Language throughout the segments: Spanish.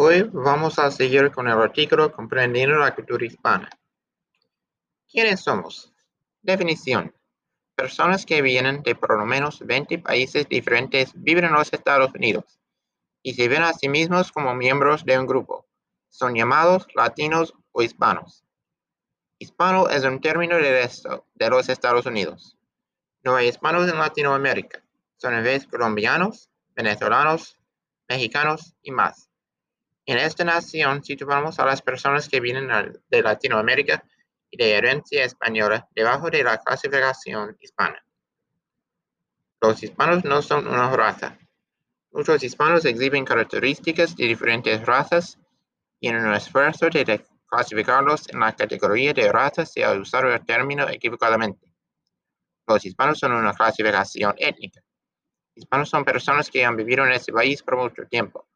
Hoy vamos a seguir con el artículo Comprendiendo la cultura hispana. ¿Quiénes somos? Definición. Personas que vienen de por lo menos 20 países diferentes viven en los Estados Unidos y se ven a sí mismos como miembros de un grupo. Son llamados latinos o hispanos. Hispano es un término de, de los Estados Unidos. No hay hispanos en Latinoamérica. Son en vez colombianos, venezolanos, mexicanos y más. En esta nación situamos a las personas que vienen de Latinoamérica y de herencia española debajo de la clasificación hispana. Los hispanos no son una raza. Muchos hispanos exhiben características de diferentes razas y en un esfuerzo de clasificarlos en la categoría de raza se ha usado el término equivocadamente. Los hispanos son una clasificación étnica. Hispanos son personas que han vivido en ese país por mucho tiempo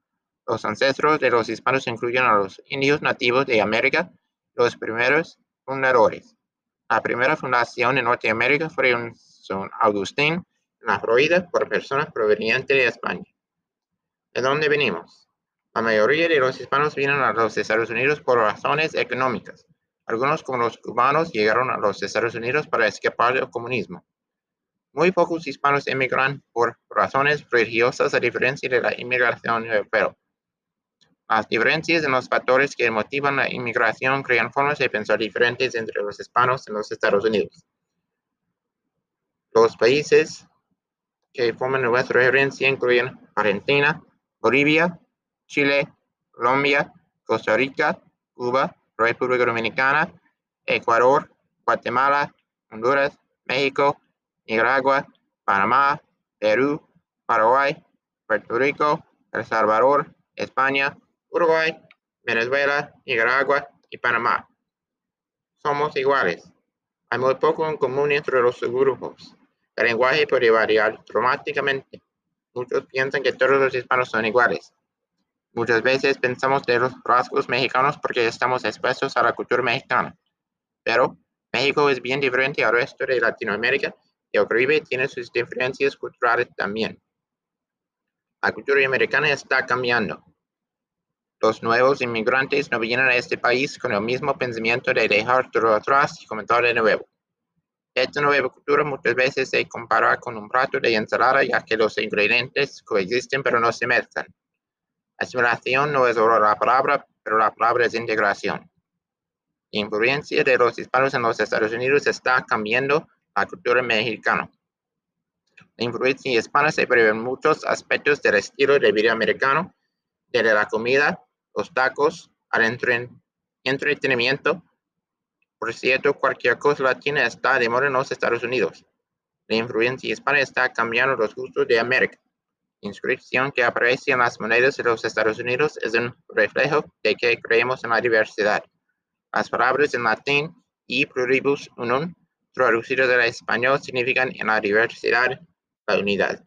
los ancestros de los hispanos incluyen a los indios nativos de América, los primeros fundadores. La primera fundación en Norteamérica fue en San Agustín, en la Florida, por personas provenientes de España. ¿De dónde venimos? La mayoría de los hispanos vienen a los Estados Unidos por razones económicas. Algunos, como los cubanos, llegaron a los Estados Unidos para escapar del comunismo. Muy pocos hispanos emigran por razones religiosas a diferencia de la inmigración europea. Las diferencias en los factores que motivan la inmigración crean formas de pensar diferentes entre los hispanos en los Estados Unidos. Los países que forman nuestra herencia incluyen Argentina, Bolivia, Chile, Colombia, Costa Rica, Cuba, República Dominicana, Ecuador, Guatemala, Honduras, México, Nicaragua, Panamá, Perú, Paraguay, Puerto Rico, El Salvador, España, Uruguay, Venezuela, Nicaragua y Panamá. Somos iguales. Hay muy poco en común entre los grupos. El lenguaje puede variar dramáticamente. Muchos piensan que todos los hispanos son iguales. Muchas veces pensamos de los rasgos mexicanos porque estamos expuestos a la cultura mexicana. Pero México es bien diferente al resto de Latinoamérica y el Caribe tiene sus diferencias culturales también. La cultura americana está cambiando. Los nuevos inmigrantes no vienen a este país con el mismo pensamiento de dejar todo atrás y comenzar de nuevo. Esta nueva cultura muchas veces se compara con un plato de ensalada ya que los ingredientes coexisten pero no se mezclan. Asimilación no es solo la palabra, pero la palabra es integración. La influencia de los hispanos en los Estados Unidos está cambiando la cultura mexicana. La influencia hispana se prevé en muchos aspectos del estilo de vida americano, desde la comida, los tacos, al entretenimiento. Por cierto, cualquier cosa latina está de moda en los Estados Unidos. La influencia hispana está cambiando los gustos de América. La inscripción que aparece en las monedas de los Estados Unidos es un reflejo de que creemos en la diversidad. Las palabras en latín y pluribus unum, traducidas al español, significan en la diversidad la unidad.